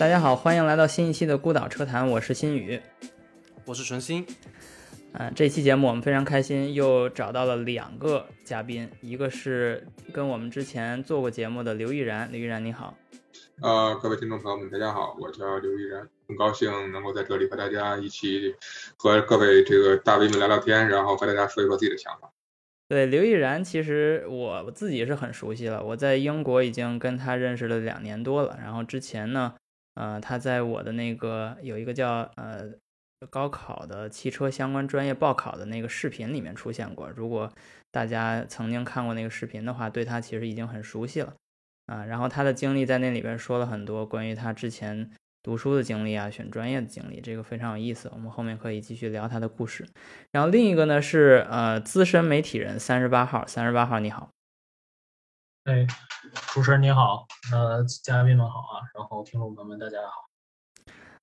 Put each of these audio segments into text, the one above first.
大家好，欢迎来到新一期的孤岛车谈，我是新宇，我是纯新。嗯，这期节目我们非常开心，又找到了两个嘉宾，一个是跟我们之前做过节目的刘毅然，刘毅然你好。呃，各位听众朋友们，大家好，我叫刘毅然，很高兴能够在这里和大家一起和各位这个大 V 们聊聊天，然后和大家说一说自己的想法。对，刘毅然其实我自己是很熟悉了，我在英国已经跟他认识了两年多了，然后之前呢，呃，他在我的那个有一个叫呃。高考的汽车相关专业报考的那个视频里面出现过。如果大家曾经看过那个视频的话，对他其实已经很熟悉了啊。然后他的经历在那里边说了很多关于他之前读书的经历啊，选专业的经历，这个非常有意思。我们后面可以继续聊他的故事。然后另一个呢是呃资深媒体人三十八号，三十八号你好。哎，主持人你好，呃，嘉宾们好啊，然后听众朋友们大家好。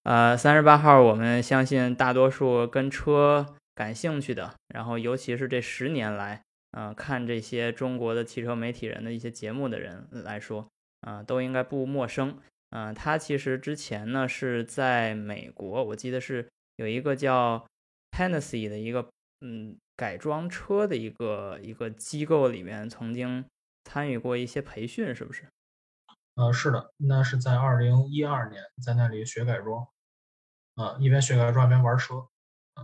呃，三十八号，我们相信大多数跟车感兴趣的，然后尤其是这十年来，呃，看这些中国的汽车媒体人的一些节目的人来说，啊，都应该不陌生。嗯，他其实之前呢是在美国，我记得是有一个叫 p e n n e s s e e 的一个嗯改装车的一个一个机构里面曾经参与过一些培训，是不是？呃，是的，那是在二零一二年在那里学改装。啊，一边学改装一边玩车，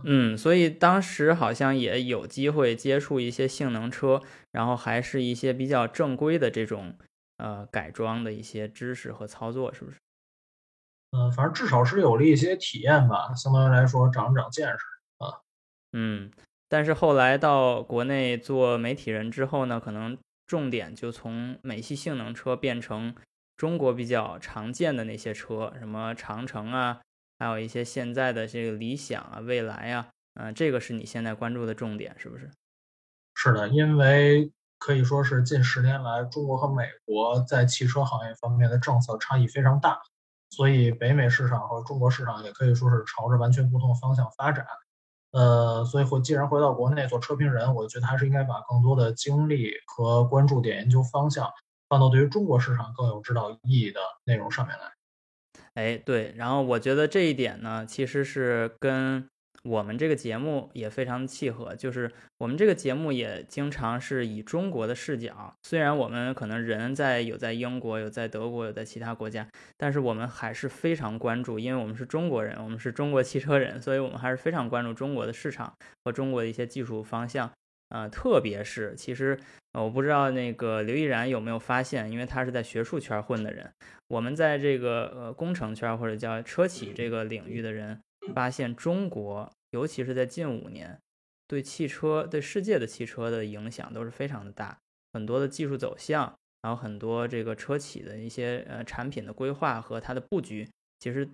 嗯，所以当时好像也有机会接触一些性能车，然后还是一些比较正规的这种呃改装的一些知识和操作，是不是？嗯，反正至少是有了一些体验吧，相当于来说长长见识啊。嗯，但是后来到国内做媒体人之后呢，可能重点就从美系性能车变成中国比较常见的那些车，什么长城啊。还有一些现在的这个理想啊、未来啊，嗯，这个是你现在关注的重点，是不是？是的，因为可以说是近十年来，中国和美国在汽车行业方面的政策差异非常大，所以北美市场和中国市场也可以说是朝着完全不同的方向发展。呃，所以回既然回到国内做车评人，我觉得还是应该把更多的精力和关注点、研究方向放到对于中国市场更有指导意义的内容上面来。哎，对，然后我觉得这一点呢，其实是跟我们这个节目也非常的契合。就是我们这个节目也经常是以中国的视角，虽然我们可能人在有在英国，有在德国，有在其他国家，但是我们还是非常关注，因为我们是中国人，我们是中国汽车人，所以我们还是非常关注中国的市场和中国的一些技术方向。呃，特别是其实。我不知道那个刘毅然有没有发现，因为他是在学术圈混的人，我们在这个呃工程圈或者叫车企这个领域的人，发现中国，尤其是在近五年，对汽车对世界的汽车的影响都是非常的大，很多的技术走向，然后很多这个车企的一些呃产品的规划和它的布局，其实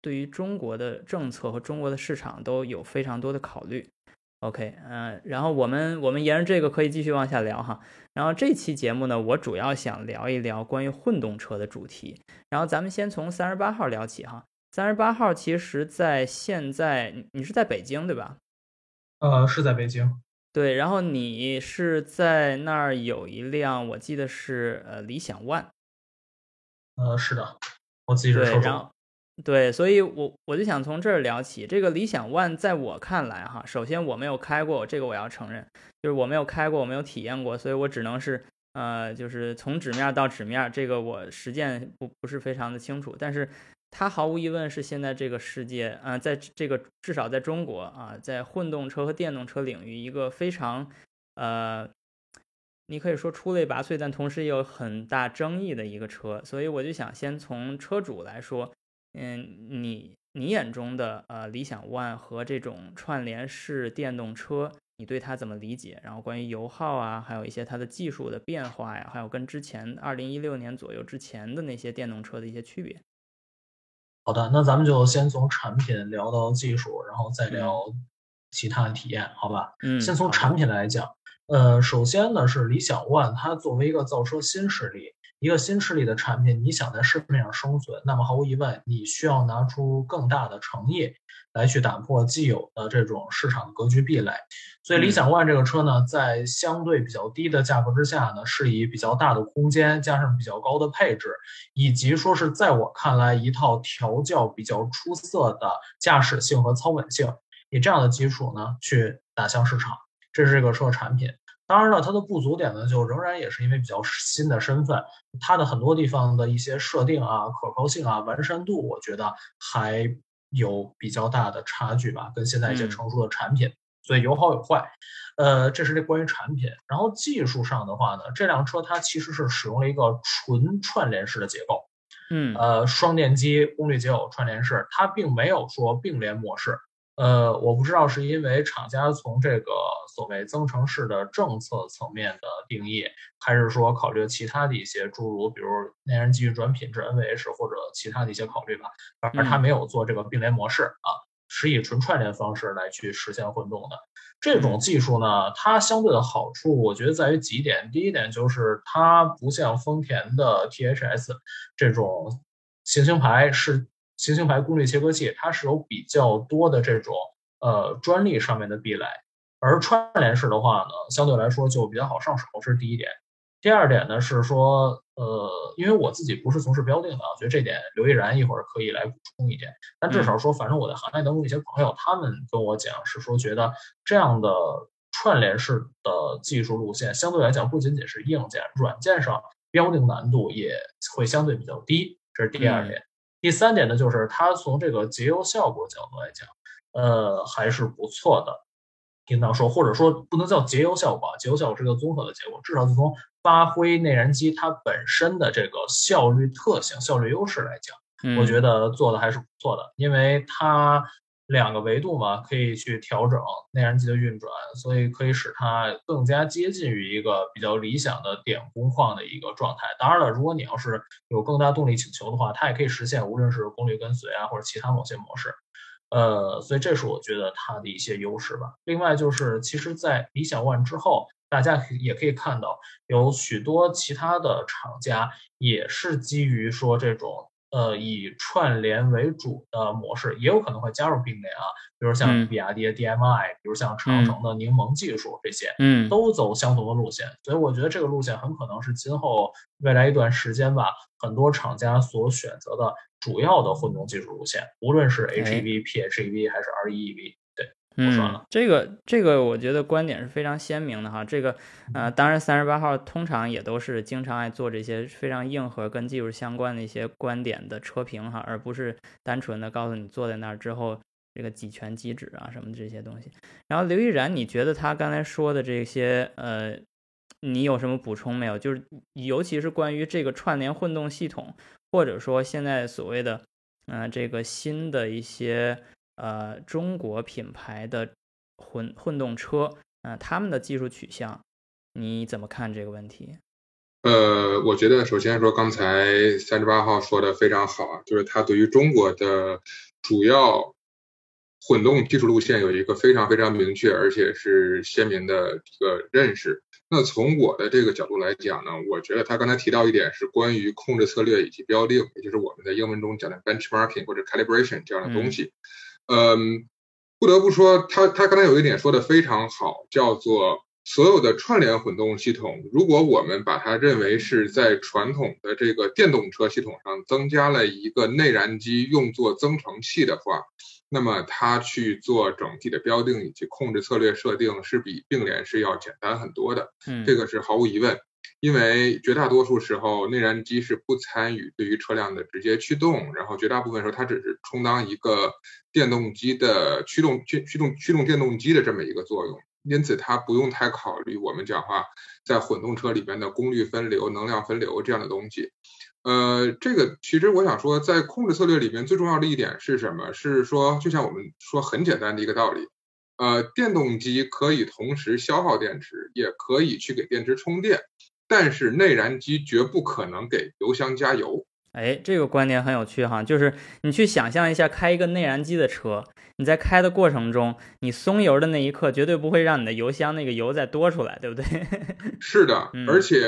对于中国的政策和中国的市场都有非常多的考虑。OK，嗯，然后我们我们沿着这个可以继续往下聊哈。然后这期节目呢，我主要想聊一聊关于混动车的主题。然后咱们先从三十八号聊起哈。三十八号其实在现在你是在北京对吧？呃，是在北京。对，然后你是在那儿有一辆，我记得是呃理想 ONE。呃，是的，我自己是车主。对，所以，我我就想从这儿聊起。这个理想 ONE 在我看来，哈，首先我没有开过，这个我要承认，就是我没有开过，我没有体验过，所以我只能是，呃，就是从纸面到纸面，这个我实践不不是非常的清楚。但是它毫无疑问是现在这个世界，呃，在这个至少在中国啊，在混动车和电动车领域一个非常，呃，你可以说出类拔萃，但同时也有很大争议的一个车。所以我就想先从车主来说。嗯，你你眼中的呃理想 ONE 和这种串联式电动车，你对它怎么理解？然后关于油耗啊，还有一些它的技术的变化呀，还有跟之前二零一六年左右之前的那些电动车的一些区别。好的，那咱们就先从产品聊到技术，然后再聊其他的体验，好吧？嗯，先从产品来讲，呃，首先呢是理想 ONE，它作为一个造车新势力。一个新势力的产品，你想在市面上生存，那么毫无疑问，你需要拿出更大的诚意来去打破既有的这种市场格局壁垒。所以，理想 ONE 这个车呢，在相对比较低的价格之下呢，是以比较大的空间加上比较高的配置，以及说是在我看来一套调教比较出色的驾驶性和操稳性，以这样的基础呢去打向市场。这是这个车产品。当然了，它的不足点呢，就仍然也是因为比较新的身份，它的很多地方的一些设定啊、可靠性啊、完善度，我觉得还有比较大的差距吧，跟现在一些成熟的产品。所以有好有坏，呃，这是这关于产品。然后技术上的话呢，这辆车它其实是使用了一个纯串联式的结构，嗯，呃，双电机功率结构串联式，它并没有说并联模式。呃，我不知道是因为厂家从这个所谓增程式的政策层面的定义，还是说考虑其他的一些诸如比如内燃机运转品质 NVH 或者其他的一些考虑吧，反正它没有做这个并联模式啊，是以纯串联方式来去实现混动的。这种技术呢，它相对的好处，我觉得在于几点。第一点就是它不像丰田的 THS 这种行星牌是。行星牌功率切割器，它是有比较多的这种呃专利上面的壁垒，而串联式的话呢，相对来说就比较好上手，这是第一点。第二点呢是说，呃，因为我自己不是从事标定的，我觉得这点刘毅然一会儿可以来补充一点。但至少说，反正我在行业当中一些朋友，他们跟我讲是说，觉得这样的串联式的技术路线，相对来讲不仅仅是硬件、软件上标定难度也会相对比较低，这是第二点。第三点呢，就是它从这个节油效果角度来讲，呃，还是不错的，应当说，或者说不能叫节油效果，节油效果是一个综合的结果，至少是从发挥内燃机它本身的这个效率特性、效率优势来讲，我觉得做的还是不错的，因为它。两个维度嘛，可以去调整内燃机的运转，所以可以使它更加接近于一个比较理想的点工况的一个状态。当然了，如果你要是有更大动力请求的话，它也可以实现无论是功率跟随啊，或者其他某些模式。呃，所以这是我觉得它的一些优势吧。另外就是，其实，在理想 ONE 之后，大家也可以看到有许多其他的厂家也是基于说这种。呃，以串联为主的模式也有可能会加入并联啊，比如像比亚迪的 DMI，比如像长城的柠檬技术这些，嗯，都走相同的路线，所以我觉得这个路线很可能是今后未来一段时间吧，很多厂家所选择的主要的混动技术路线，无论是 HEV、PHEV 还是 REEV。嗯，这个这个我觉得观点是非常鲜明的哈。这个呃，当然三十八号通常也都是经常爱做这些非常硬核跟技术相关的一些观点的车评哈，而不是单纯的告诉你坐在那儿之后这个几拳几指啊什么这些东西。然后刘亦然，你觉得他刚才说的这些呃，你有什么补充没有？就是尤其是关于这个串联混动系统，或者说现在所谓的嗯这个新的一些。呃，中国品牌的混混动车，呃，他们的技术取向，你怎么看这个问题？呃，我觉得首先说，刚才三十八号说的非常好啊，就是他对于中国的主要混动技术路线有一个非常非常明确而且是鲜明的一个认识。那从我的这个角度来讲呢，我觉得他刚才提到一点是关于控制策略以及标定，也就是我们在英文中讲的 benchmarking 或者 calibration 这样的东西。嗯，不得不说，他他刚才有一点说的非常好，叫做所有的串联混动系统，如果我们把它认为是在传统的这个电动车系统上增加了一个内燃机用作增程器的话，那么它去做整体的标定以及控制策略设定是比并联是要简单很多的，嗯，这个是毫无疑问。因为绝大多数时候，内燃机是不参与对于车辆的直接驱动，然后绝大部分时候它只是充当一个电动机的驱动驱驱动驱动电动机的这么一个作用，因此它不用太考虑我们讲话在混动车里边的功率分流、能量分流这样的东西。呃，这个其实我想说，在控制策略里面最重要的一点是什么？是说就像我们说很简单的一个道理，呃，电动机可以同时消耗电池，也可以去给电池充电。但是内燃机绝不可能给油箱加油。哎，这个观点很有趣哈，就是你去想象一下，开一个内燃机的车，你在开的过程中，你松油的那一刻，绝对不会让你的油箱那个油再多出来，对不对？是的嗯，而且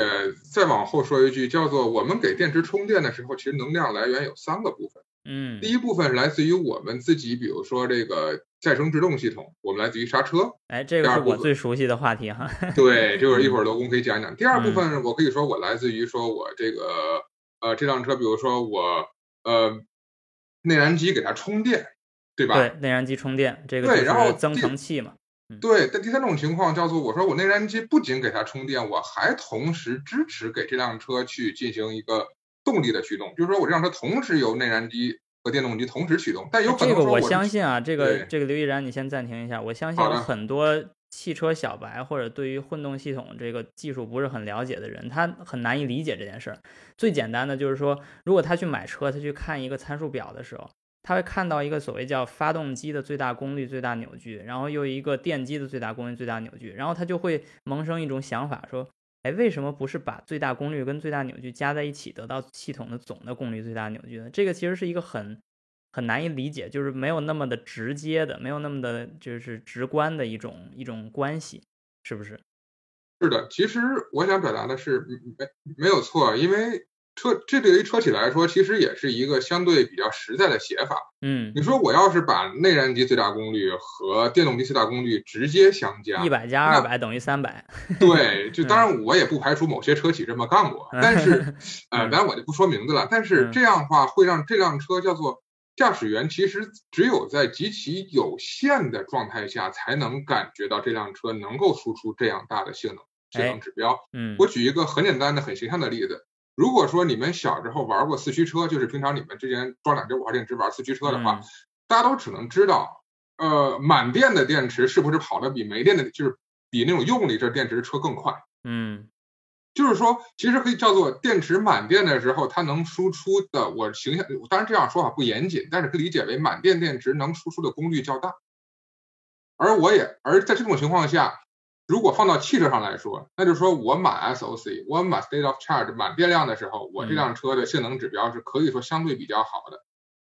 再往后说一句，叫做我们给电池充电的时候，其实能量来源有三个部分。嗯第一部分来自于我们自己，比如说这个再生制动系统，我们来自于刹车。哎，这个是我最熟悉的话题哈。对，这个一会儿罗工可以讲一讲。第二部嗯分我可以说我来自于说我这个呃这辆车，比如说我呃内燃机给它充电，对吧？对，内燃机充电，这个就对然后是增程器嘛。对，但第三种情况叫做，我说我内燃机不仅给它充电，我还同时支持给这辆车去进行一个动力的驱动，就是说我这辆车同时由内燃机和电动机同时驱动，但有可这个我能说是相信啊，这个这个刘毅然，你先暂停一下。我相信有很多汽车小白或者对于混动系统这个技术不是很了解的人，他很难以理解这件事儿。最简单的就是说，如果他去买车，他去看一个参数表的时候，他会看到一个所谓叫发动机的最大功率、最大扭矩，然后又一个电机的最大功率、最大扭矩，然后他就会萌生一种想法说。哎，为什么不是把最大功率跟最大扭矩加在一起，得到系统的总的功率最大扭矩呢？这个其实是一个很很难以理解，就是没有那么的直接的，没有那么的就是直观的一种一种关系，是不是？是的，其实我想表达的是，没没有错，因为车这对于车企来说，其实也是一个相对比较实在的写法。嗯，你说我要是把内燃机最大功率和电动机最大功率直接相加一，百加二百等于三百。对，就当然我也不排除某些车企这么干过，但是 呃，嗯当然我就不说名字了。但是嗯这样的话会让这辆车叫做驾驶员，其实只有在极其有限的状态下，才能感觉到这辆车能够输出这样大的性能性哎能指标。嗯我举一个很简单的、很形象的例子。如果说你们小时候玩过四驱车，就是平常你们之前装两节五号电池玩四驱车的话，嗯大家都只能知道，呃，满电的电池是不是跑的比没电的，就是比那种用力这电池车更快？嗯就是说，其实可以叫做电池满电的时候，它能输出的，我形象，当然这样说法不严谨，但是可以理解为满电电池能输出的功率较大。而我也，而在这种情况下，如果放到汽车上来说，那就是说我满 SOC，我满 state of charge 满电量的时候，我这辆车的性能指标是可以说相对比较好的。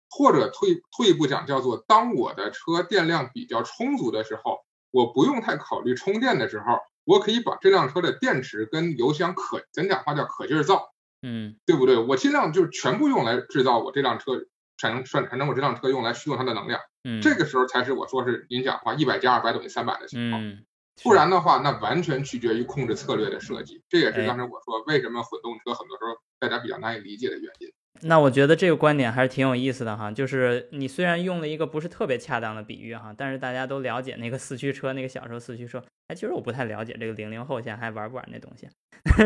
或者退退一步讲，叫做当我的车电量比较充足的时候，我不用太考虑充电的时候，我可以把这辆车的电池跟油箱可，咱讲话叫可劲儿造，嗯对不对？我尽量就是全部用来制造我这辆车产生产产生我这辆车用来驱动它的能量，嗯，这个时候才是我说是您讲话一百加二百等于三百的情况。嗯，不然的话，那完全取决于控制策略的设计。这也哎是刚才我说为什么混动车很多时候大家比较难以理解的原因。那我觉得这个观点还是挺有意思的哈，就是你虽然用了一个不是特别恰当的比喻哈，但是大家都了解那个四驱车，那个小时候四驱车，哎，其实我不太了解这个零零后现在还玩不玩那东西，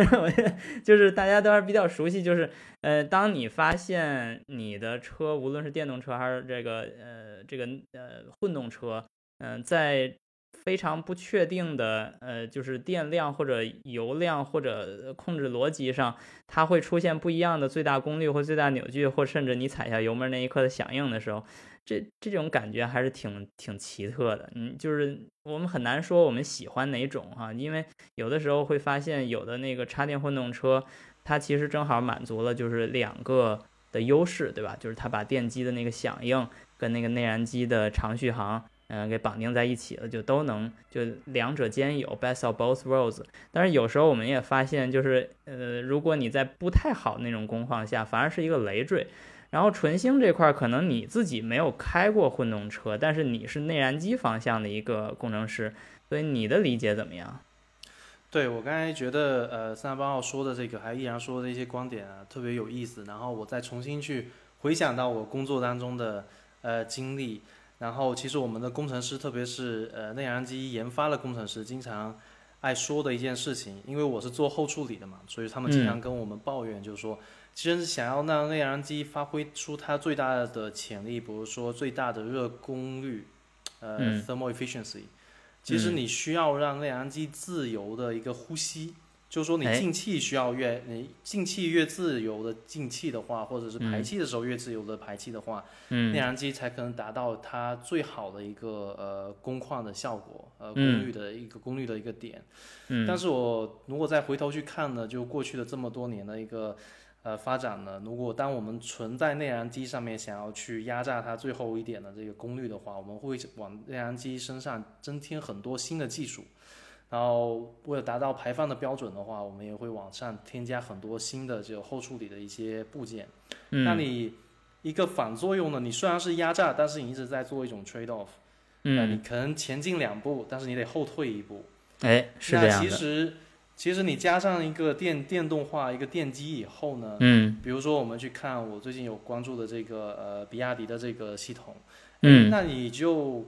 就是大家都还是比较熟悉，就是呃，当你发现你的车无论是电动车还是这个呃这个呃混动车，嗯、在非常不确定的呃，就是电量或者油量或者控制逻辑上，它会出现不一样的最大功率或最大扭矩，或甚至你踩下油门那一刻的响应的时候，这这种感觉还是挺挺奇特的。嗯，就是我们很难说我们喜欢哪种哈，因为有的时候会发现有的那个插电混动车，它其实正好满足了就是两个的优势，对吧？就是它把电机的那个响应跟那个内燃机的长续航。嗯，给绑定在一起了，就都能就两者兼有，best of both worlds。但是有时候我们也发现，就是呃，如果你在不太好那种工况下，反而是一个累赘。然后纯星这块，可能你自己没有开过混动车，但是你是内燃机方向的一个工程师，所以你的理解怎么样？对我刚才觉得，呃，三十八号说的这个，还依然说的一些观点啊，特别有意思。然后我再重新去回想到我工作当中的呃经历，然后其实我们的工程师，特别是呃内燃机研发的工程师，经常爱说的一件事情，因为我是做后处理的嘛，所以他们经常跟我们抱怨，就是说，其实想要让内燃机发挥出它最大的潜力，比如说最大的热功率，呃、嗯。thermal efficiency。其实嗯。你需要让内燃机自由的一个呼吸，就是说你哎进气需要越你进气越自由的进气的话，或者是排嗯气的时候越自由的排气的话，嗯内燃机才可能达到它最好的一个呃工况的效果，呃功嗯率的一个功率的一个点。嗯，但是我如果再回头去看呢，就过去的这么多年的一个呃发展呢，如果当我们存在内燃机上面想要去压榨它最后一点的这个功率的话，我们会往内燃机身上增添很多新的技术。然后为了达到排放的标准的话，我们也会往上添加很多新的这个后处理的一些部件。嗯，那你一个反作用呢？你虽然是压榨，但是你一直在做一种 trade off。嗯，你嗯，可能前进两步，但是你得后退一步。哎，是这那样的，其实，其实你加上一个电电动化一个电机以后呢，嗯比如说我们去看我最近有关注的这个呃比亚迪的这个系统，嗯那你就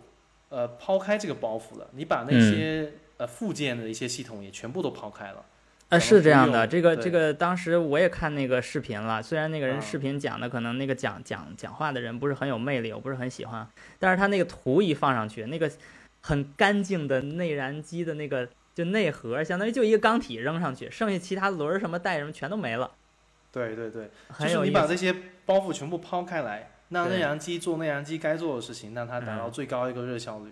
呃抛开这个包袱了，你把那嗯些、呃附件的一些系统也全部都抛开了。啊，咱们不是这样的，这个这个当时我也看那个视频了，虽然那个人啊视频讲的可能那个讲讲讲话的人不是很有魅力，我不是很喜欢，但是他那个图一放上去，那个很干净的内燃机的那个就内核，相当于就一个钢体扔上去，剩下其他轮儿什么带什么全都没了，对对对，就很是有意思。你把这些包袱全部抛开来，让内燃机做内燃机该做的事情，让它达到嗯最高一个热效率。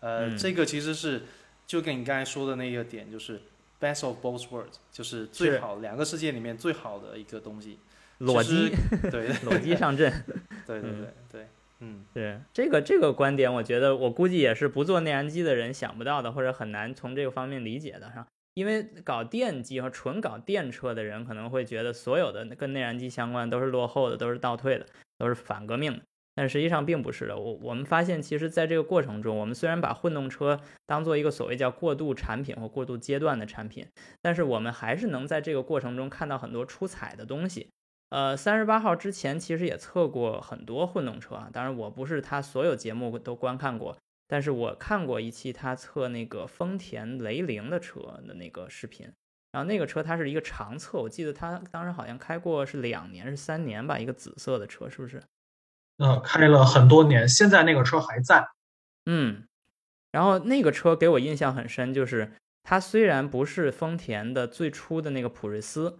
呃，嗯这个其实是就跟你刚才说的那个点，就是 best of both worlds，就是最是好两个世界里面最好的一个东西。裸机，对 裸机上阵，对对嗯对对，嗯，对这个这个观点，我觉得我估计也是不做内燃机的人想不到的，或者很难从这个方面理解的哈。因为搞电机和纯搞电车的人可能会觉得所有的跟内燃机相关都是落后的，都是倒退的，都是反革命的。但实际上并不是的。我我们发现，其实在这个过程中，我们虽然把混动车当做一个所谓叫过渡产品或过渡阶段的产品，但是我们还是能在这个过程中看到很多出彩的东西。呃，三十八号之前其实也测过很多混动车啊，当然我不是他所有节目都观看过，但是我看过一期他测那个丰田雷凌的车的那个视频，然后那个车它是一个长测，我记得他当时好像开过是两年是三年吧，一个紫色的车是不是？嗯，开了很多年，现在那个车还在。嗯，然后那个车给我印象很深，就是它虽然不是丰田的最初的那个普锐斯，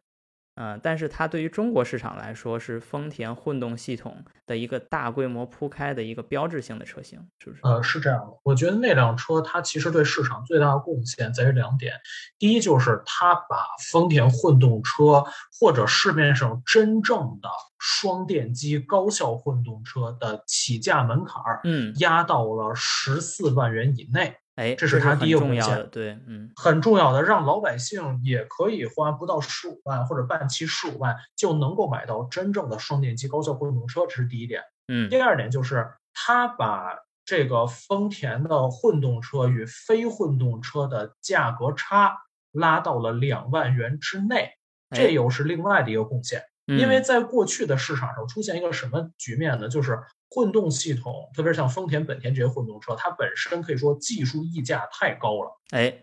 嗯、但是它对于中国市场来说是丰田混动系统的一个大规模铺开的一个标志性的车型，是不是？呃，是这样的，我觉得那辆车它其实对市场最大的贡献在于两点，第一就是它把丰田混动车或者市面上真正的双电机高效混动车的起价门槛儿嗯，压到了十四万元以内，哎，这是它第一个贡献重要的，对，嗯很重要的，让老百姓也可以花不到十五万或者半期十五万就能够买到真正的双电机高效混动车，这是第一点。嗯第二点就是他把这个丰田的混动车与非混动车的价格差拉到了两万元之内，哎这又是另外的一个贡献。因为嗯在过去的市场上出现一个什么局面呢？就是混动系统，特别是像丰田、本田这些混动车，它本身可以说技术溢价太高了。哎，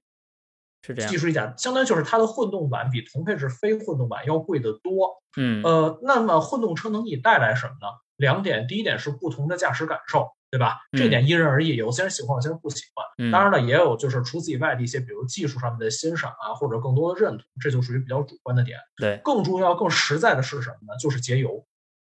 是这样技，术溢价相当于就是它的混动版比同配置非混动版要贵得多。嗯呃，那么混动车能给你带来什么呢？两点，第一点是不同的驾驶感受，对吧？这点因人而异，有些人喜欢，有些人不喜欢。嗯当然了，也有就是除此以外的一些，比如技术上面的欣赏啊，或者更多的认同，这就属于比较主观的点。对，更重要、更实在的是什么呢？就是节油。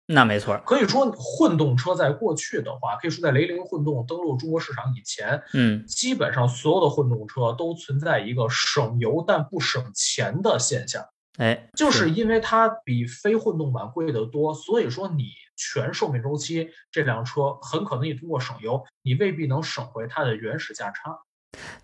那没错儿，可以说，混动车在过去的话，可以说在雷凌混动登陆中国市场以前，嗯基本上所有的混动车都存在一个省油但不省钱的现象。哎，就是因为它比非混动版贵得多，所以说你全寿命周期这辆车很可能你通过省油，你未必能省回它的原始价差。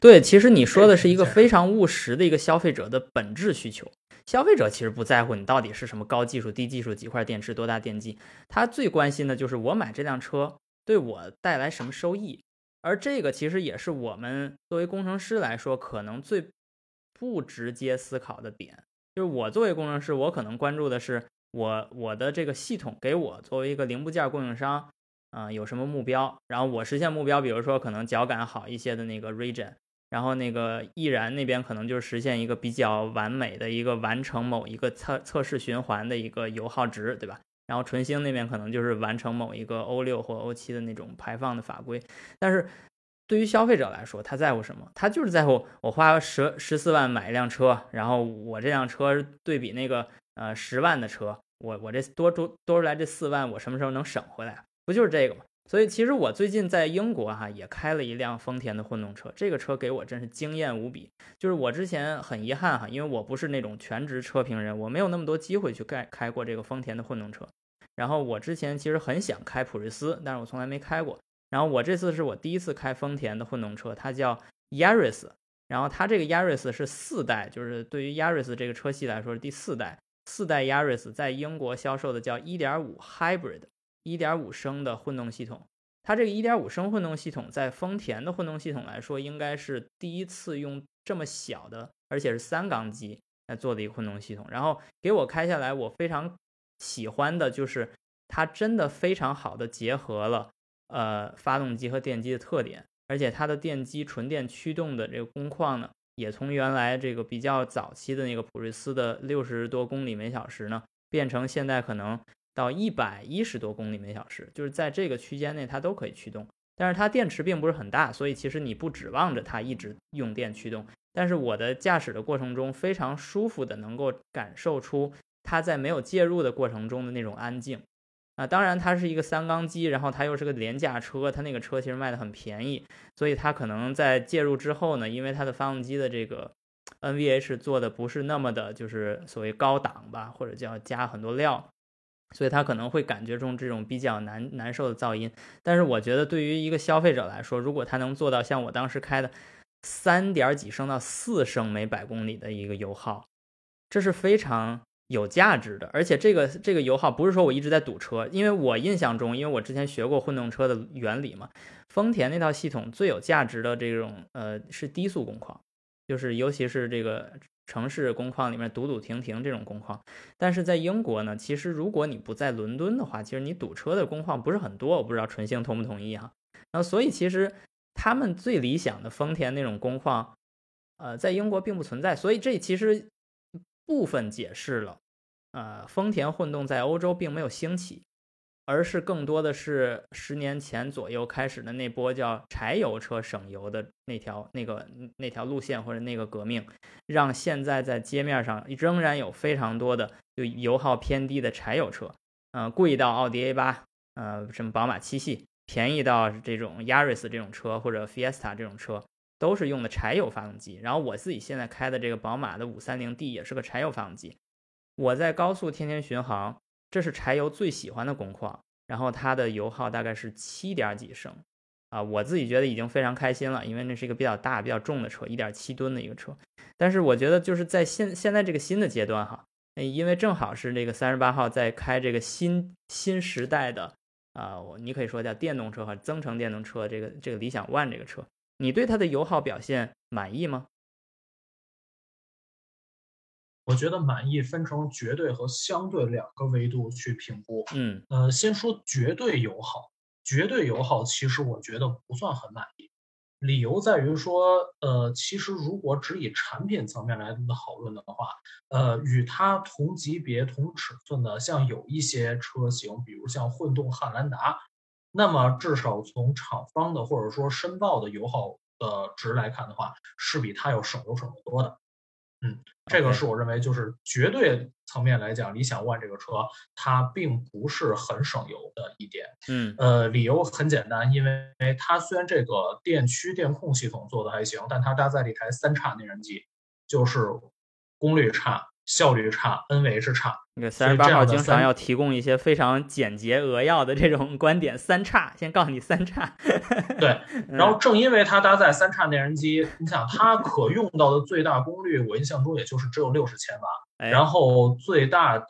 对，其实你说的是一个非常务实的一个消费者的本质需求。消费者其实不在乎你到底是什么高技术、低技术、几块电池、多大电机，他最关心的就是我买这辆车对我带来什么收益。而这个其实也是我们作为工程师来说，可能最不直接思考的点。就是我作为工程师，我可能关注的是我我的这个系统给我作为一个零部件供应商，啊、有什么目标，然后我实现目标，比如说可能脚感好一些的那个 region，然后那个易燃那边可能就是实现一个比较完美的一个完成某一个测测试循环的一个油耗值，对吧？然后纯星那边可能就是完成某一个欧六或欧七的那种排放的法规，但是对于消费者来说，他在乎什么？他就是在乎我花十十四万买一辆车，然后我这辆车对比那个呃十万的车，我我这多多多出来这四万，我什么时候能省回来？不就是这个吗？所以其实我最近在英国哈也开了一辆丰田的混动车，这个车给我真是惊艳无比。就是我之前很遗憾哈，因为我不是那种全职车评人，我没有那么多机会去开开过这个丰田的混动车。然后我之前其实很想开普锐斯，但是我从来没开过。然后我这次是我第一次开丰田的混动车，它叫 Yaris。然后它这个 Yaris 是四代，就是对于 Yaris 这个车系来说是第四代。四代 Yaris 在英国销售的叫1.5 Hybrid。一点五升的混动系统，它这个一点五升混动系统在丰田的混动系统来说，应该是第一次用这么小的，而且是三缸机来做的一个混动系统。然后给我开下来，我非常喜欢的就是它真的非常好的结合了呃发动机和电机的特点，而且它的电机纯电驱动的这个工况呢，也从原来这个比较早期的那个普锐斯的六十多公里每小时呢，变成现在可能。到一百一十多公里每小时，就是在这个区间内它都可以驱动，但是它电池并不是很大，所以其实你不指望着它一直用电驱动。但是我的驾驶的过程中非常舒服的能够感受出它在没有介入的过程中的那种安静啊。当然它是一个三缸机，然后它又是个廉价车，它那个车其实卖的很便宜，所以它可能在介入之后呢，因为它的发动机的这个 NVH 做的不是那么的，就是所谓高档吧，或者叫加很多料。所以他可能会感觉中这种比较难难受的噪音，但是我觉得对于一个消费者来说，如果他能做到像我当时开的三点几升到四升每百公里的一个油耗，这是非常有价值的。而且这个这个油耗不是说我一直在堵车，因为我印象中，因为我之前学过混动车的原理嘛，丰田那套系统最有价值的这种呃是低速工况，就是尤其是这个。城市工况里面堵堵停停这种工况，但是在英国呢，其实如果你不在伦敦的话，其实你堵车的工况不是很多。我不知道纯星同不同意哈。然后所以其实他们最理想的丰田那种工况，呃，在英国并不存在。所以这其实部分解释了，呃，丰田混动在欧洲并没有兴起。而是更多的是十年前左右开始的那波叫柴油车省油的那条那个那条路线或者那个革命，让现在在街面上仍然有非常多的就油耗偏低的柴油车，呃，贵到奥迪 A 八，呃，什么宝马七系，便宜到这种 Yaris 这种车或者 Fiesta 这种车，都是用的柴油发动机。然后我自己现在开的这个宝马的五三零 D 也是个柴油发动机，我在高速天天巡航。这是柴油最喜欢的工况，然后它的油耗大概是七点几升，啊，我自己觉得已经非常开心了，因为那是一个比较大、比较重的车，一点七吨的一个车。但是我觉得就是在现现在这个新的阶段哈，因为正好是这个三十八号在开这个新新时代的啊，你可以说叫电动车和增程电动车，这个这个理想 ONE 这个车，你对它的油耗表现满意吗？我觉得满意分成绝对和相对两个维度去评估。嗯，呃，先说绝对友好，绝对友好其实我觉得不算很满意，理由在于说，呃，其实如果只以产品层面来讨论的话，呃，与它同级别同尺寸的，像有一些车型，比如像混动汉兰达，那么至少从厂方的或者说申报的油耗的值来看的话，是比它要省油省得多的。嗯，这个是我认为就是绝对层面来讲，理想 ONE 这个车它并不是很省油的一点。嗯，呃，理由很简单，因为它虽然这个电驱电控系统做的还行，但它搭载了一台三叉内燃机，就是功率差。效率差，NVH 差。那个三十八号经常要提供一些非常简洁扼要的这种观点，三叉，先告诉你三叉。对，然后正因为它搭载三叉内燃机，你想它可用到的最大功率，我印象中也就是只有六十千瓦，然后最大的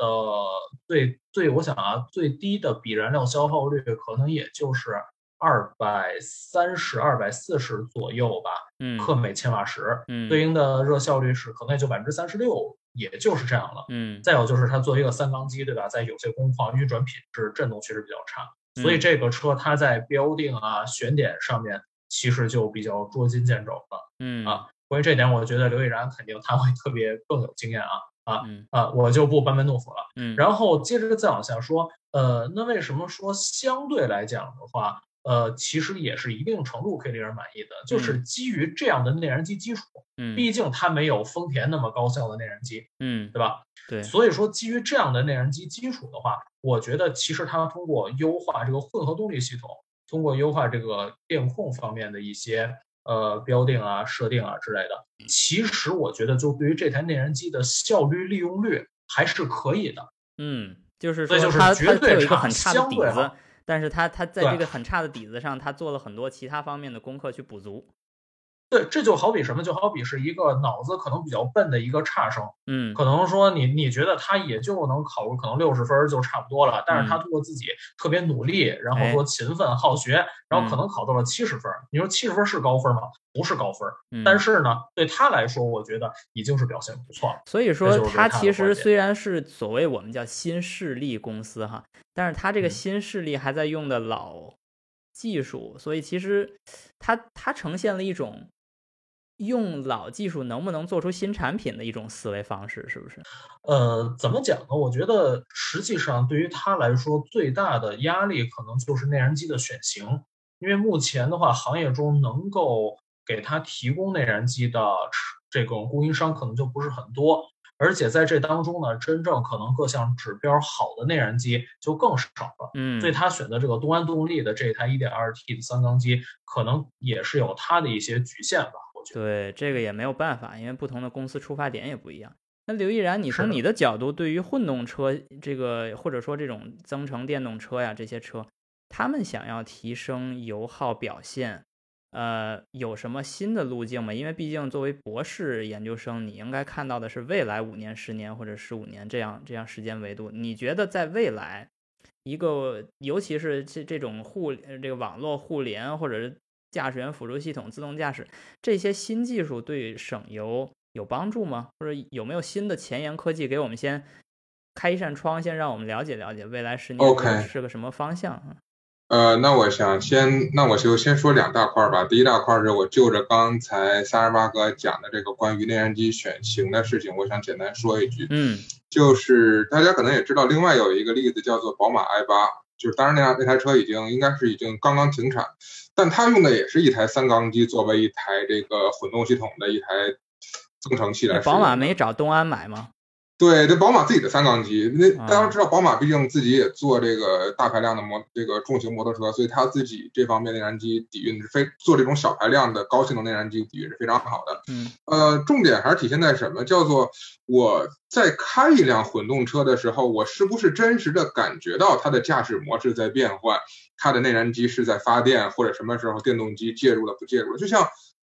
最最，我想啊，最低的比燃料消耗率可能也就是二百三十、二百四十左右吧，嗯，克每千瓦时，嗯，对应的热效率是可能也就百分之三十六。也就是这样了，嗯，再有就是它作为一个三缸机，对吧？在有些工况、运转品质、震动确实比较差，所以这个车它在标定啊、选点上面其实就比较捉襟见肘了，嗯啊。关于这点，我觉得刘毅然肯定他会特别更有经验啊啊嗯啊，我就不班门弄斧了，嗯。然后接着再往下说，呃，那为什么说相对来讲的话？呃，其实也是一定程度可以令人满意的，就是基于这样的内燃机基础，嗯，毕竟它没有丰田那么高效的内燃机，嗯，对吧？对，所以说基于这样的内燃机基础的话，我觉得其实它通过优化这个混合动力系统，通过优化这个电控方面的一些呃标定啊、设定啊之类的，其实我觉得就对于这台内燃机的效率利用率还是可以的。嗯，就是那就是说它它绝对它有一个差很差的底子相对好，但是他他在这个很差的底子上，他做了很多其他方面的功课去补足。对，这就好比什么？就好比是一个脑子可能比较笨的一个差生，嗯可能说你你觉得他也就能考个可能六十分就差不多了，但是他嗯通过自己特别努力，然后哎说勤奋好学，然后可嗯能考到了七十分儿。你说七十分是高分吗？不是高分，嗯，但是呢，对他来说，我觉得已经是表现不错了。所以说，就是它其实虽然是所谓我们叫新势力公司哈，但是他这个嗯新势力还在用的老技术，所以其实它它呈现了一种用老技术能不能做出新产品的一种思维方式，是不是？呃，怎么讲呢？我觉得实际上对于他来说，最大的压力可能就是内燃机的选型，因为目前的话，行业中能够给他提供内燃机的这种供应商可能就不是很多，而且在这当中呢，真正可能各项指标好的内燃机就更少了。嗯，所以他选择这个东安动力的这台 1.2T 的三缸机，可能也是有它的一些局限吧。我觉得。对，这个也没有办法，因为不同的公司出发点也不一样。那刘毅然，你从你的角度，对于混动车这个，或者说这种增程电动车呀，这些车，他们想要提升油耗表现，呃，有什么新的路径吗？因为毕竟作为博士研究生，你应该看到的是未来五年、十年或者十五年这样这样时间维度。你觉得在未来，一个尤其是这这种互呃这个网络互联或者是驾驶员辅助系统、自动驾驶这些新技术对省油有帮助吗？或者有没有新的前沿科技给我们先开一扇窗，先让我们了解了解未来十年 OK 是个什么方向啊？呃，那我想先，那我就先说两大块儿吧。第一大块儿是我就着刚才三十八哥讲的这个关于内燃机选型的事情，我想简单说一句，嗯就是大家可能也知道，另外有一个例子叫做宝马 i 八，就是当然那台那台车已经应该是已经刚刚停产，但它用的也是一台三缸机作为一台这个混动系统的一台增程器来。宝马没找东安买吗？对，这宝马自己的三缸机，那啊大家知道，宝马毕竟自己也做这个大排量的摩这个重型摩托车，所以它自己这方面内燃机底蕴是非做这种小排量的高性能内燃机底蕴是非常好的。嗯呃，重点还是体现在什么？叫做我在开一辆混动车的时候，我是不是真实的感觉到它的驾驶模式在变换，它的内燃机是在发电，或者什么时候电动机介入了不介入了？就像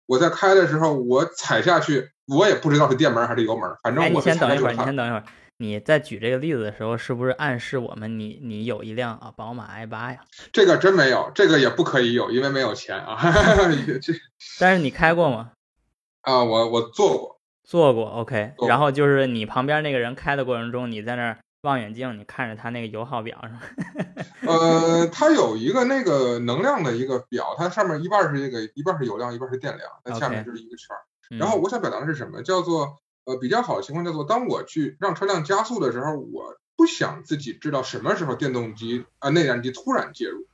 我在开的时候，我踩下去，我也不知道是电门还是油门，反正哎，你我先等一会儿，你先等一会儿。你在举这个例子的时候，是不是暗示我们你你有一辆啊宝马 i 八呀？这个真没有，这个也不可以有，因为没有钱啊。这 但是你开过吗？啊，我我坐过，坐过，OK。做然后就是你旁边那个人开的过程中，你在那儿望远镜，你看着他那个油耗表是吧？呃，它有一个那个能量的一个表，它上面一半是这个，一半是油量，一半是电量，那下面就是一个圈然后我想表达的是什么？叫做呃比较好的情况叫做，当我去让车辆加速的时候，我不想自己知道什么时候电动机啊、呃、内燃机突然介入。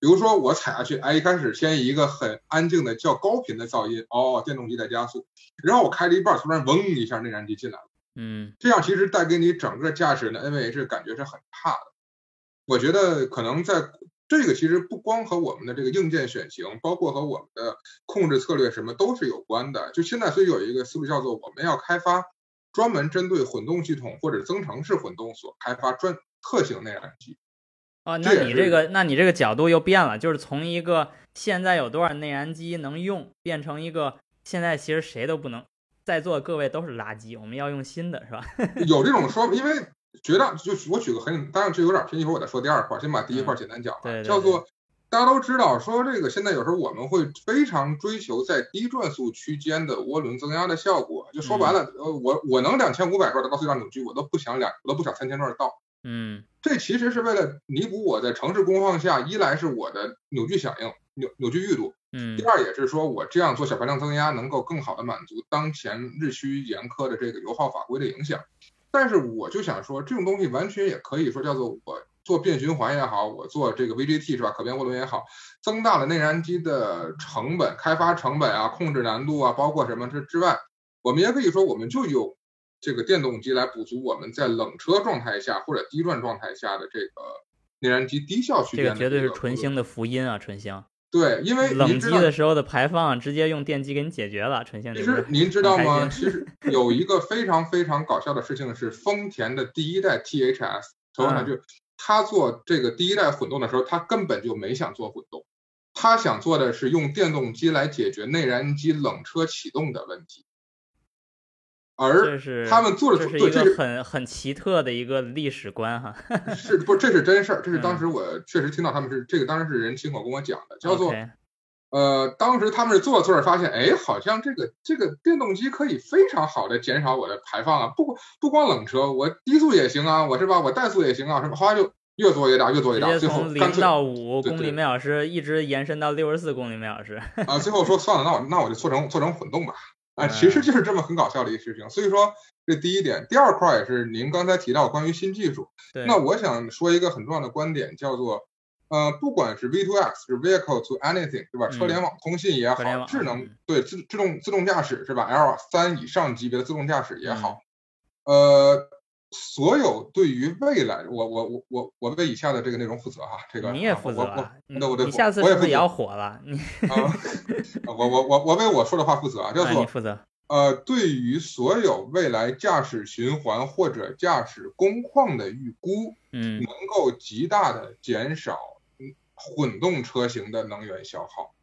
比如说我踩下去，哎，一开始先一个很安静的较高频的噪音，哦，电动机在加速，然后我开了一半，突然嗡一下内燃机进来了。嗯这样其实带给你整个驾驶人的 NVH 感觉是很差的。我觉得可能在这个其实不光和我们的这个硬件选型，包括和我们的控制策略什么都是有关的。就现在所以有一个思路叫做我们要开发专门针对混动系统或者增程式混动所开发专特性内燃机。哦，这也是那你这个，那你这个角度又变了，就是从一个现在有多少内燃机能用，变成一个现在其实谁都不能，在座各位都是垃圾，我们要用新的，是吧？有这种说法，因为绝大就我举个很，当然这有点偏，一会儿我再说第二块，先把第一块简单讲了，叫做大家都知道说这个现在有时候我们会非常追求在低转速区间的涡轮增压的效果，就说白了，呃，我我能两千五百转的高最大扭矩，我都不想两，我都不想三千转到。嗯这其实是为了弥补我在城市工况下，一来是我的扭矩响应、扭扭矩裕度，嗯第二也是说我这样做小排量增压能够更好的满足当前日趋严苛的这个油耗法规的影响。但是我就想说，这种东西完全也可以说叫做我做变循环也好，我做这个 VGT 是吧，可变涡轮也好，增大了内燃机的成本、开发成本啊、控制难度啊，包括什么之之外，我们也可以说我们就用这个电动机来补足我们在冷车状态下或者低转状态下的这个内燃机低效蓄这个绝对是纯星的福音啊，纯星。对，因为您冷机的时候的排放直接用电机给你解决了，陈先生其实您知道吗？其实有一个非常非常搞笑的事情是，丰田的第一代 THS，头上嗯。就他做这个第一代混动的时候，他根本就没想做混动，他想做的是用电动机来解决内燃机冷车启动的问题，而是他们做的这是对这是一个很很奇特的一个历史观哈。是不这是真事儿，这是当嗯时我确实听到他们是这个，当时是人亲口跟我讲的，叫做呃，当时他们是做着做着发现，哎，好像这个这个电动机可以非常好的减少我的排放啊，不不光冷车，我低速也行啊，我是吧？我怠速也行啊，什么，后来就越做越大，越做越大，最后从零到五公里每小时一直延伸到六十四公里每小时。啊，最后说算了，那我那我就做成做成混动吧。啊，其实就是这么很搞笑的一个事情。所以说，这第一点，第二块也是您刚才提到关于新技术。那我想说一个很重要的观点，叫做，呃，不管是 V2X 是 Vehicle to Anything，对吧？车嗯联网通信也好，智能嗯对自自动自动驾驶是吧？L 三以上级别的自动驾驶嗯也好，呃，所有对于未来，我我我我我为以下的这个内容负责哈，这个你也负责啊我我啊，你对我对你下次我也负责是不是也要火了？你啊，我我我我为我说的话负责啊，叫做负责。呃，对于所有未来驾驶循环或者驾驶工况的预估，嗯能够极大的减少嗯混动车型的能源消耗。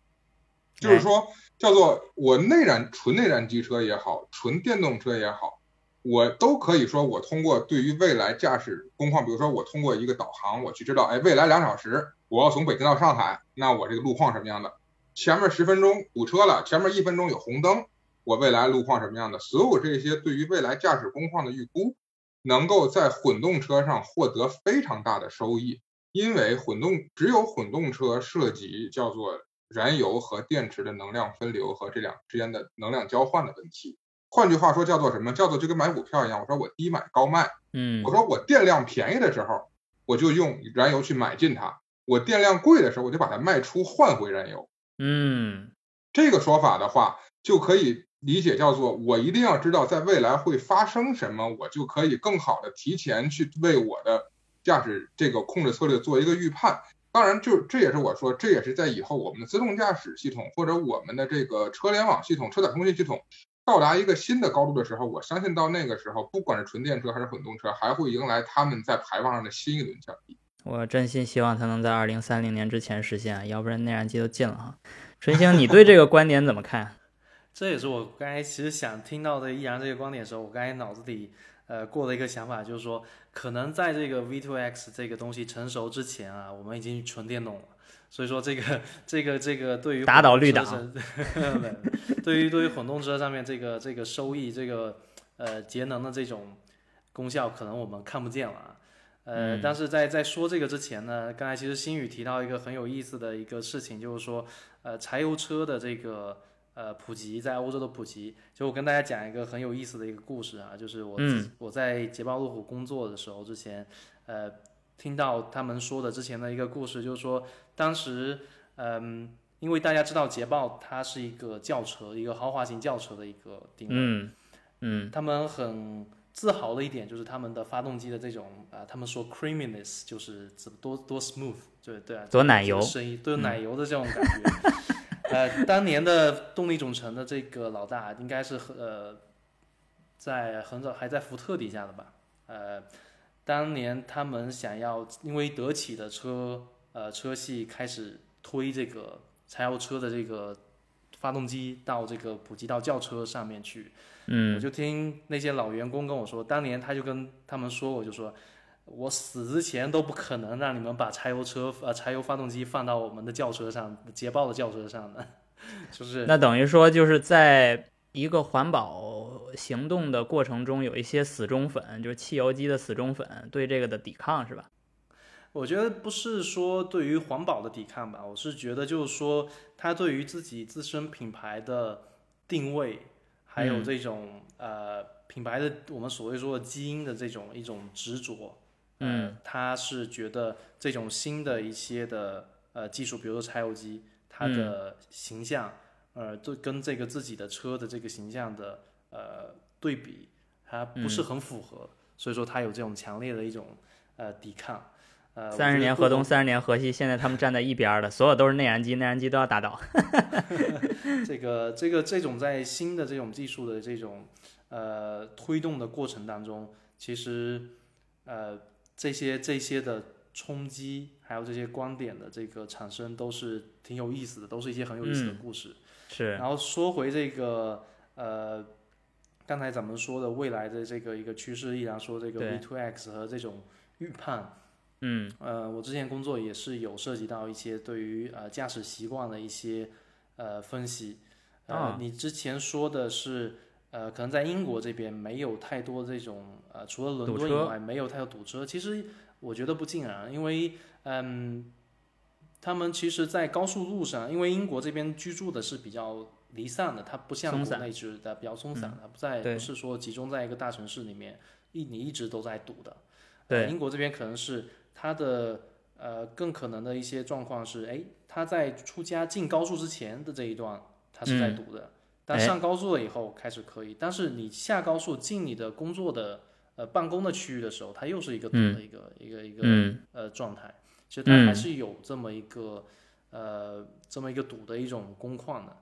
就是说，叫做我内燃纯内燃机车也好，纯电动车也好，我都可以说，我通过对于未来驾驶工况，比如说我通过一个导航，我去知道，哎，未来两小时我要从北京到上海，那我这个路况什么样的？前面十分钟堵车了，前面一分钟有红灯，我未来路况什么样的？所有这些对于未来驾驶工况的预估，能够在混动车上获得非常大的收益，因为混动只有混动车涉及叫做燃油和电池的能量分流和这两之间的能量交换的问题。换句话说，叫做什么？叫做就跟买股票一样，我说我低买高卖，嗯我说我电量便宜的时候，我就用燃油去买进它；我电量贵的时候，我就把它卖出换回燃油。嗯这个说法的话，就可以理解叫做我一定要知道在未来会发生什么，我就可以更好的提前去为我的驾驶这个控制策略做一个预判。当然就，这也是我说，这也是在以后我们的自动驾驶系统或者我们的这个车联网系统、车载通讯系统到达一个新的高度的时候，我相信到那个时候，不管是纯电车还是混动车，还会迎来他们在排放上的新一轮降低。我真心希望它能在二零三零年之前实现，要不然内燃机都禁了哈。纯星，你对这个观点怎么看？这也是我刚才其实想听到的易然这个观点的时候，我刚才脑子里呃过的一个想法，就是说，可能在这个 V2X 这个东西成熟之前啊，我们已经纯电动了。所以说这个这个这个对于打倒绿党，对于对于混动车上面这个这个收益这个呃节能的这种功效，可能我们看不见了啊。呃，嗯。但是在在说这个之前呢，刚才其实新宇提到一个很有意思的一个事情，就是说，呃，柴油车的这个呃普及在欧洲的普及，就我跟大家讲一个很有意思的一个故事啊，就是我、嗯。我在捷豹路虎工作的时候，之前呃听到他们说的之前的一个故事，就是说当时嗯、因为大家知道捷豹它是一个轿车，一个豪华型轿车的一个定位，嗯嗯他们很自豪的一点就是他们的发动机的这种啊、他们说 creaminess 就是多多 smooth，对对啊，多奶油这个声音多奶油的这种感觉。呃，当年的动力总成的这个老大应该是呃，在很早还在福特底下的吧？呃，当年他们想要因为德企的车呃车系开始推这个柴油车的这个发动机到这个普及到轿车上面去，嗯我嗯就听那些老员工跟我说，当年他就跟他们说，我就说，我死之前都不可能让你们把柴油车呃柴油发动机放到我们的轿车上，捷豹的轿车上的，就是那等于说就是在一个环保行动的过程中，有一些死忠粉，就是汽油机的死忠粉对这个的抵抗是吧？我觉得不是说对于环保的抵抗吧，我是觉得就是说他对于自己自身品牌的定位，还有嗯这种、呃品牌的我们所谓说的基因的这种一种执着，呃嗯，他是觉得这种新的一些的呃技术，比如说柴油机，它嗯的形象，呃，就跟这个自己的车的这个形象的呃对比，它不是嗯很符合，所以说他有这种强烈的一种呃抵抗。呃，三十年河东，三十年河西，现在他们站在一边儿的，所有都是内燃机，内燃机都要打倒。这个这个这种在新的这种技术的这种呃推动的过程当中，其实呃这些这些的冲击，还有这些观点的这个产生，都是挺有意思的，都是一些很有意思的故事。是。然后说回这个呃刚才咱们说的未来的这个一个趋势，依然说这个 V2X 和这种预判。嗯，呃，我之前工作也是有涉及到一些对于呃驾驶习惯的一些呃分析。呃，你之前说的是呃，可能在英国这边没有太多这种呃，除了伦敦以外没有太多堵车。其实我觉得不尽然，因为嗯，他们其实，在高速路上，因为英国这边居住的是比较离散的，它不像国内是的比较松散，它不在不是说集中在一个大城市里面一你一直都在堵的。对，英国这边可能是。它的呃更可能的一些状况是，哎，他在出家进高速之前的这一段，他是在堵的，但上高速了以后开始可以，但是你下高速进你的工作的呃办公的区域的时候，它又是一个堵的一个一个一个呃状态，其实它还是有这么一个呃这么一个堵的一种工况的，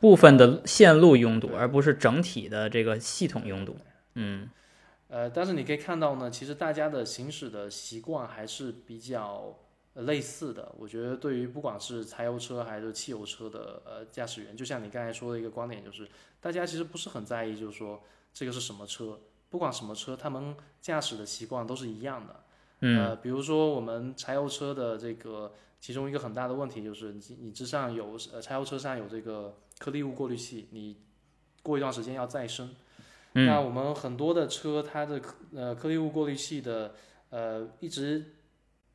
部分的线路拥堵，而不是整体的这个系统拥堵，嗯。呃，但是你可以看到呢，其实大家的行驶的习惯还是比较类似的。我觉得对于不管是柴油车还是汽油车的呃驾驶员，就像你刚才说的一个观点，就是大家其实不是很在意，就是说这个是什么车，不管什么车，他们驾驶的习惯都是一样的。呃，比如说我们柴油车的这个其中一个很大的问题就是，你你之上有呃柴油车上有这个颗粒物过滤器，你过一段时间要再生。那我们很多的车，它的呃颗粒物过滤器的呃一直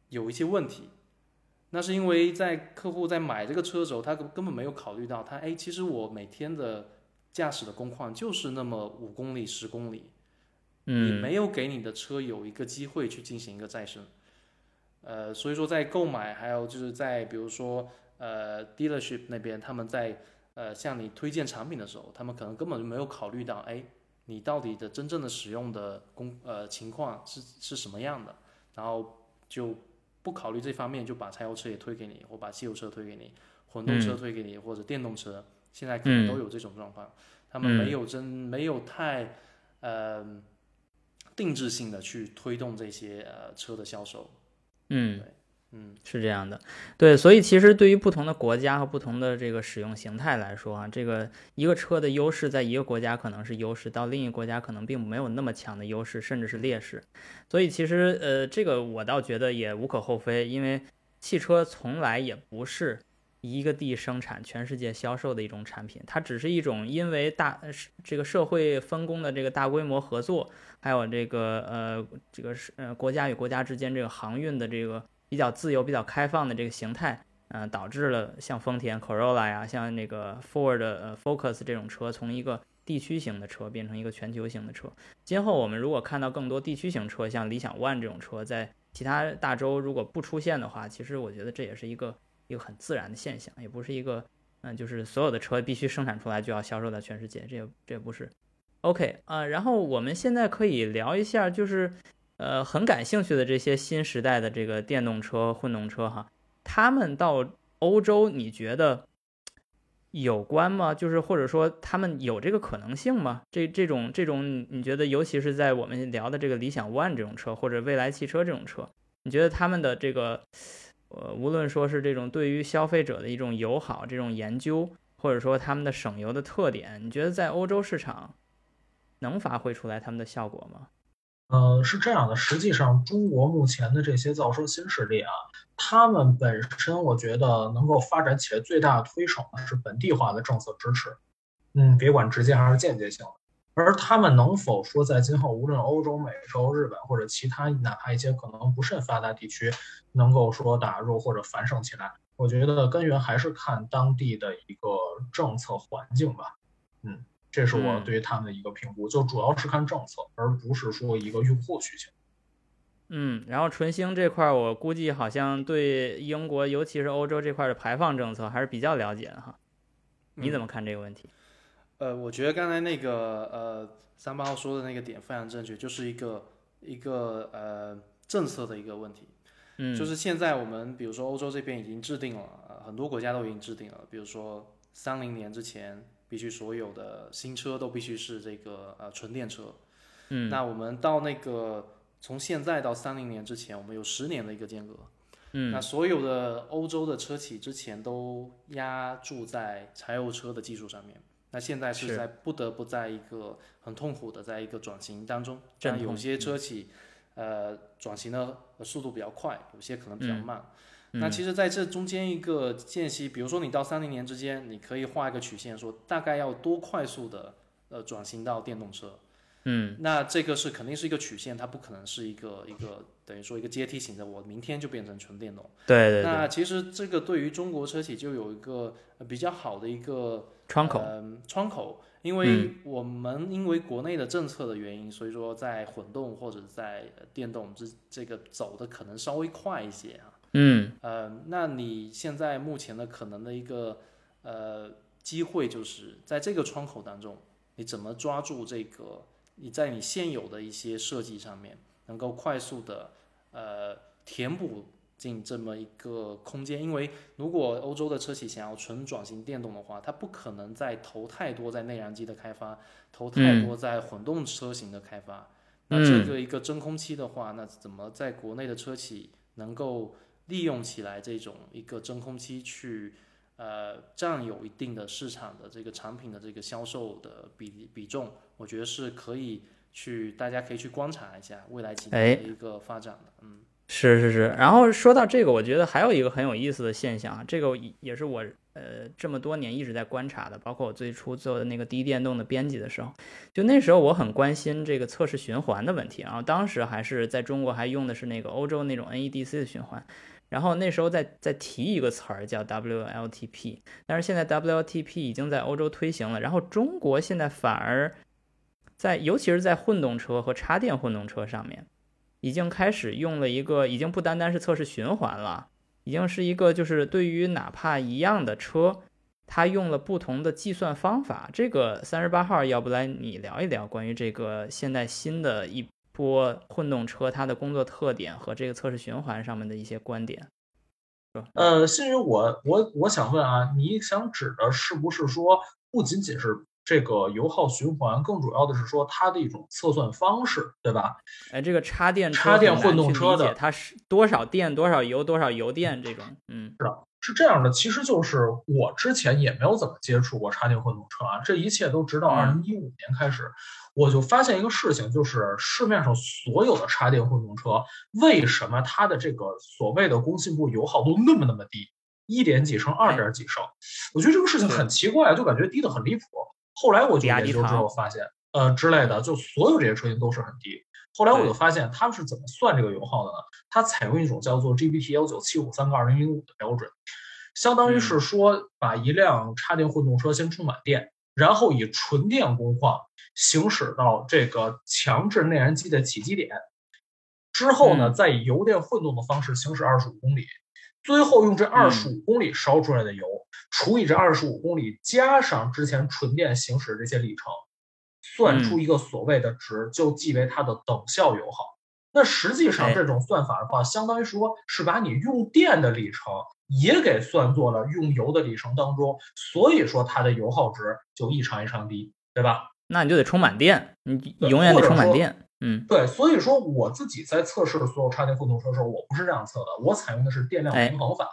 有一些问题，那是因为在客户在买这个车的时候，他根本没有考虑到，他哎，其实我每天的驾驶的工况就是那么五公里、十公里，你没有给你的车有一个机会去进行一个再生，呃，所以说在购买，还有就是在比如说呃 dealership 那边，他们在呃向你推荐产品的时候，他们可能根本就没有考虑到，哎。你到底的真正的使用的工呃情况是是什么样的？然后就不考虑这方面，就把柴油车也推给你，或把汽油车推给你，混动车推给你，或者电动车，现在可能都有这种状况。他们没有真没有太呃定制性的去推动这些呃车的销售。嗯。对。嗯，是这样的，对，所以其实对于不同的国家和不同的这个使用形态来说啊，这个一个车的优势在一个国家可能是优势，到另一个国家可能并没有那么强的优势，甚至是劣势。所以其实呃，这个我倒觉得也无可厚非，因为汽车从来也不是一个地生产全世界销售的一种产品，它只是一种因为大这个社会分工的这个大规模合作，还有这个呃这个是呃国家与国家之间这个航运的这个。比较自由、比较开放的这个形态，嗯，导致了像丰田 Corolla 呀，像那个 Ford 呃 Focus 这种车，从一个地区型的车变成一个全球型的车。今后我们如果看到更多地区型车，像理想 ONE 这种车，在其他大洲如果不出现的话，其实我觉得这也是一个一个很自然的现象，也不是一个嗯，就是所有的车必须生产出来就要销售到全世界，这也这也不是。OK 啊，然后我们现在可以聊一下，就是。呃，很感兴趣的这些新时代的这个电动车、混动车，哈，他们到欧洲，你觉得有关吗？就是或者说他们有这个可能性吗？这这种这种，你觉得，尤其是在我们聊的这个理想 ONE 这种车，或者未来汽车这种车，你觉得他们的这个，呃，无论说是这种对于消费者的一种友好这种研究，或者说他们的省油的特点，你觉得在欧洲市场能发挥出来他们的效果吗？呃，是这样的，实际上中国目前的这些造车新势力啊，他们本身我觉得能够发展起来最大的推手呢是本地化的政策支持，嗯，别管直接还是间接性的。而他们能否说在今后无论欧洲、美洲、日本或者其他哪怕一些可能不甚发达地区，能够说打入或者繁盛起来，我觉得根源还是看当地的一个政策环境吧，嗯。这是我对于他们的一个评估，就主要是看政策，而不是说一个用户需求。嗯，然后纯星这块，我估计好像对英国，尤其是欧洲这块的排放政策还是比较了解的哈。你怎么看这个问题？呃，我觉得刚才那个呃三八号说的那个点非常正确，就是一个一个呃政策的一个问题。嗯，就是现在我们比如说欧洲这边已经制定了，呃很多国家都已经制定了，比如说三零年之前必须所有的新车都必须是这个呃纯电车。嗯，那我们到那个从现在到三零年之前，我们有十年的一个间隔。嗯，那所有的欧洲的车企之前都压注在柴油车的技术上面，那现在是是在不得不在一个很痛苦的在一个转型当中。阵痛但有些车企，呃，转型的速度比较快，有些可能比较慢。那其实在这中间一个间隙，比如说你到三零年之间，你可以画一个曲线，说大概要多快速的呃转型到电动车。嗯，那这个是肯定是一个曲线，它不可能是一个一个等于说一个阶梯型的，我明天就变成纯电动。对对对，那其实这个对于中国车企就有一个呃比较好的一个窗口，嗯窗口，因为我们因为国内的政策的原因，所以说在混动或者在呃电动这这个走的可能稍微快一些啊。嗯呃，那你现在目前的可能的一个呃机会，就是在这个窗口当中，你怎么抓住这个？你在你现有的一些设计上面，能够快速的呃填补进这么一个空间，因为如果欧洲的车企想要纯转型电动的话，它不可能再投太多在内燃机的开发，投太多在混动车型的开发。那这个一个真空期的话，那怎么在国内的车企能够利用起来这种一个真空期去呃占有一定的市场的这个产品的这个销售的比比重，我觉得是可以去大家可以去观察一下未来几年的一个发展的，嗯。是是是，然后说到这个，我觉得还有一个很有意思的现象啊，这个也是我呃这么多年一直在观察的，包括我最初做的那个低电动的编辑的时候，就那时候我很关心这个测试循环的问题，然后当时还是在中国还用的是那个欧洲那种 NEDC 的循环，然后那时候再再提一个词儿叫 WLTP，但是现在 WLTP 已经在欧洲推行了，然后中国现在反而在尤其是在混动车和插电混动车上面。已经开始用了一个，已经不单单是测试循环了，已经是一个就是对于哪怕一样的车，它用了不同的计算方法。这个三十八号，要不来你聊一聊关于这个现在新的一波混动车它的工作特点和这个测试循环上面的一些观点。呃，新宇，我我我想问啊，你想指的是不是说不仅仅是？这个油耗循环更主要的是说它的一种测算方式，对吧？哎，这个插电插电混动车的它是多少电多少油多少油电这种，嗯，是的，是这样的。其实就是我之前也没有怎么接触过插电混动车啊，这一切都直到二零一五年开始，我就发现一个事情，就是市面上所有的插电混动车，为什么它的这个所谓的工信部油耗都那么那么低，一点几升、二点几升？我觉得这个事情很奇怪，就感觉低的很离谱。后来我就研究之后发现，呃之类的，就所有这些车型都是很低。后来我就发现他们是怎么算这个油耗的呢？它采用一种叫做 GB/T 幺九七五三个二零零五的标准，相当于是说把一辆插电混动车先充满电，然后以纯电工况行驶到这个强制内燃机的起机点，之后呢，再以油电混动的方式行驶二十五公里，最后用这二十五公里烧出来的油。除以这二十五公里，加上之前纯电行驶这些里程，算出一个所谓的值，就记为它的等效油耗。那实际上这种算法的话，相当于说是把你用电的里程也给算作了用油的里程当中，所以说它的油耗值就异常异常低，对吧？那你就得充满电，你永远得充满电。嗯，对，所以说我自己在测试所有插电混动车的时候，我不是这样测的，我采用的是电量平衡法。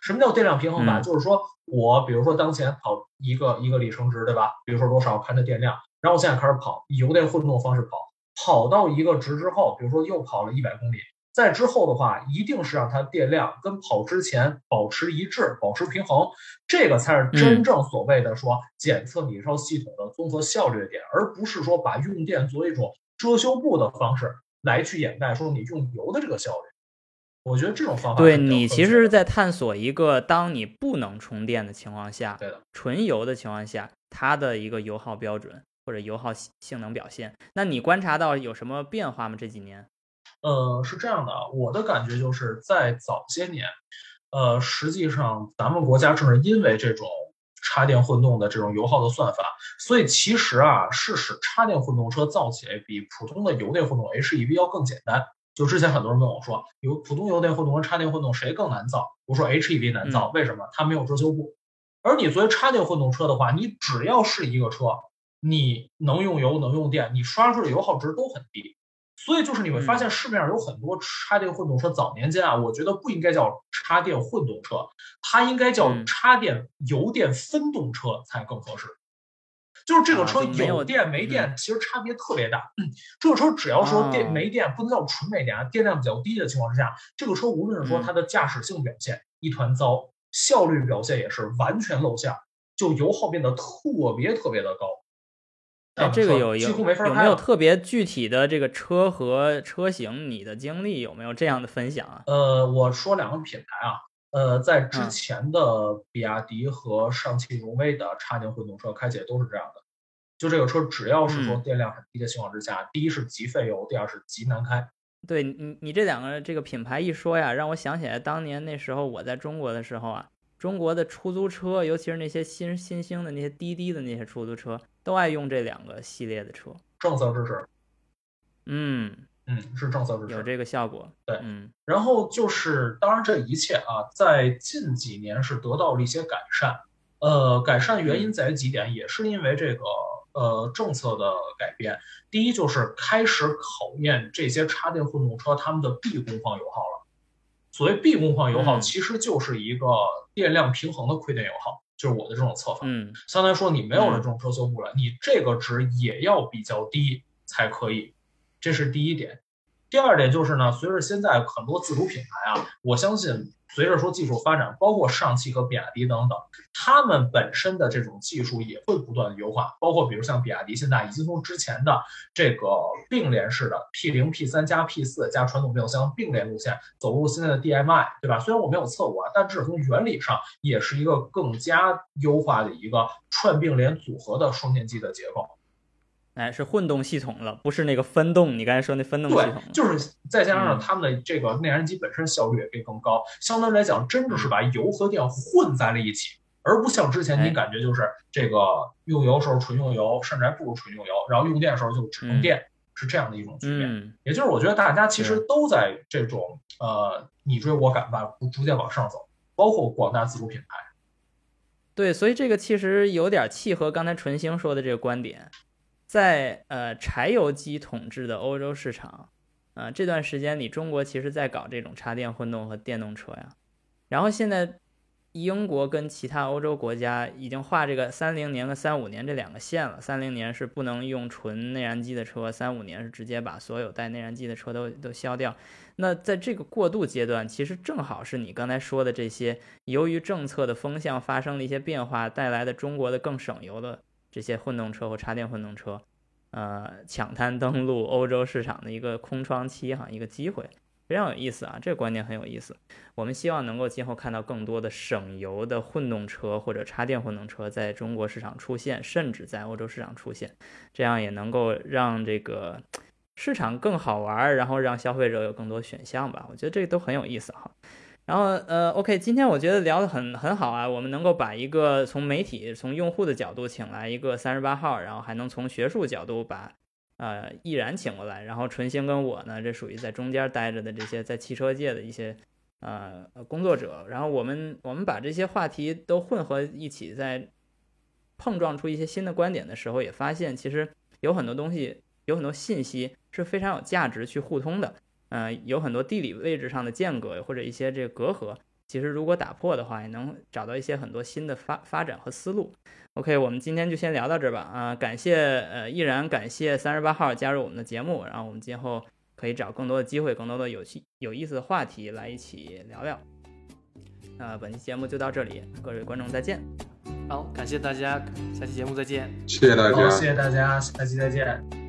什么叫电量平衡法？就是说我比如说当前跑一个一个里程值，对吧？比如说多少看它电量，然后我现在开始跑以油电混动方式跑，跑到一个值之后，比如说又跑了一百公里，在之后的话，一定是让它电量跟跑之前保持一致，保持平衡，这个才是真正所谓的说检测你这套系统的综合效率的点，而不是说把用电作为一种遮羞布的方式来去掩盖说你用油的这个效率。我觉得这种方法对你其实是在探索一个，当你不能充电的情况下，对的，纯油的情况下，它的一个油耗标准或者油耗性能表现。那你观察到有什么变化吗？这几年？呃，是这样的，我的感觉就是在早些年，呃，实际上咱们国家正是因为这种插电混动的这种油耗的算法，所以其实啊，是使插电混动车造起来比普通的油电混动 HEV 要更简单。就之前很多人问我说，有普通油电混动和插电混动谁更难造？我说 HEV 难造，为什么？它没有遮羞布。而你作为插电混动车的话，你只要是一个车，你能用油能用电，你刷出的油耗值都很低。所以就是你会发现市面上有很多插电混动车，早年间啊，我觉得不应该叫插电混动车，它应该叫插电油电分动车才更合适。就是这个车有电没电，其实差别特别大。这个车只要说电没电，不能叫纯没电啊，电量比较低的情况之下，这个车无论是说它的驾驶性表现一团糟，效率表现也是完全露馅，就油耗变得特别特别的高。哎，这个有几乎没法有没有特别具体的这个车和车型？你的经历有没有这样的分享啊？呃，我说两个品牌啊，呃，在之前的比亚迪和上汽荣威的插电混动车开起来都是这样的。就这个车，只要是说电量很低的情况之下，第一是极费油，第二是极难开。对你，你这两个这个品牌一说呀，让我想起来当年那时候我在中国的时候啊，中国的出租车，尤其是那些新新兴的那些滴滴的那些出租车，都爱用这两个系列的车。政策支持。嗯嗯，是政策支持，有这个效果。对，嗯。然后就是，当然这一切啊，在近几年是得到了一些改善。呃，改善原因在于几点，也是因为这个。呃，政策的改变，第一就是开始考验这些插电混动车它们的 B 工况油耗了。所谓 B 工况油耗，其实就是一个电量平衡的亏电油耗，就是我的这种测法。嗯，相当于说你没有了这种遮羞布了，你这个值也要比较低才可以，这是第一点。第二点就是呢，随着现在很多自主品牌啊，我相信。随着说技术发展，包括上汽和比亚迪等等，他们本身的这种技术也会不断的优化。包括比如像比亚迪现在已经从之前的这个并联式的 P 零 P 三加 P 四加传统变速箱并联路线，走入现在的 DMI，对吧？虽然我没有测过啊，但至少从原理上也是一个更加优化的一个串并联组合的双电机的结构。哎，是混动系统了，不是那个分动。你刚才说那分动系统，就是再加上他们的这个内燃机本身效率也可以更高，相对来讲，真的是把油和电混在了一起，而不像之前你感觉就是这个用油时候纯用油，甚至还不如纯用油，然后用电的时候就纯用电，是这样的一种局面。也就是我觉得大家其实都在这种呃你追我赶吧，逐渐往上走，包括广大自主品牌。对，所以这个其实有点契合刚才纯星说的这个观点。在呃柴油机统治的欧洲市场，呃这段时间里，中国其实在搞这种插电混动和电动车呀。然后现在英国跟其他欧洲国家已经画这个三零年和三五年这两个线了。三零年是不能用纯内燃机的车，三五年是直接把所有带内燃机的车都都消掉。那在这个过渡阶段，其实正好是你刚才说的这些，由于政策的风向发生了一些变化带来的中国的更省油的。这些混动车或插电混动车，呃，抢滩登陆欧洲市场的一个空窗期哈，一个机会，非常有意思啊，这个观点很有意思。我们希望能够今后看到更多的省油的混动车或者插电混动车在中国市场出现，甚至在欧洲市场出现，这样也能够让这个市场更好玩，然后让消费者有更多选项吧。我觉得这个都很有意思哈。然后呃，OK，今天我觉得聊得很很好啊，我们能够把一个从媒体、从用户的角度请来一个三十八号，然后还能从学术角度把呃毅然请过来，然后纯星跟我呢，这属于在中间待着的这些在汽车界的一些呃工作者，然后我们我们把这些话题都混合一起，在碰撞出一些新的观点的时候，也发现其实有很多东西，有很多信息是非常有价值去互通的。嗯，有很多地理位置上的间隔或者一些这个隔阂，其实如果打破的话，也能找到一些很多新的发发展和思路。OK，我们今天就先聊到这儿吧。啊，感谢呃依然，感谢三十八号加入我们的节目，然后我们今后可以找更多的机会，更多的有趣有意思的话题来一起聊聊。那本期节目就到这里，各位观众再见。好，感谢大家，下期节目再见。谢谢大家，谢谢大家，下期再见。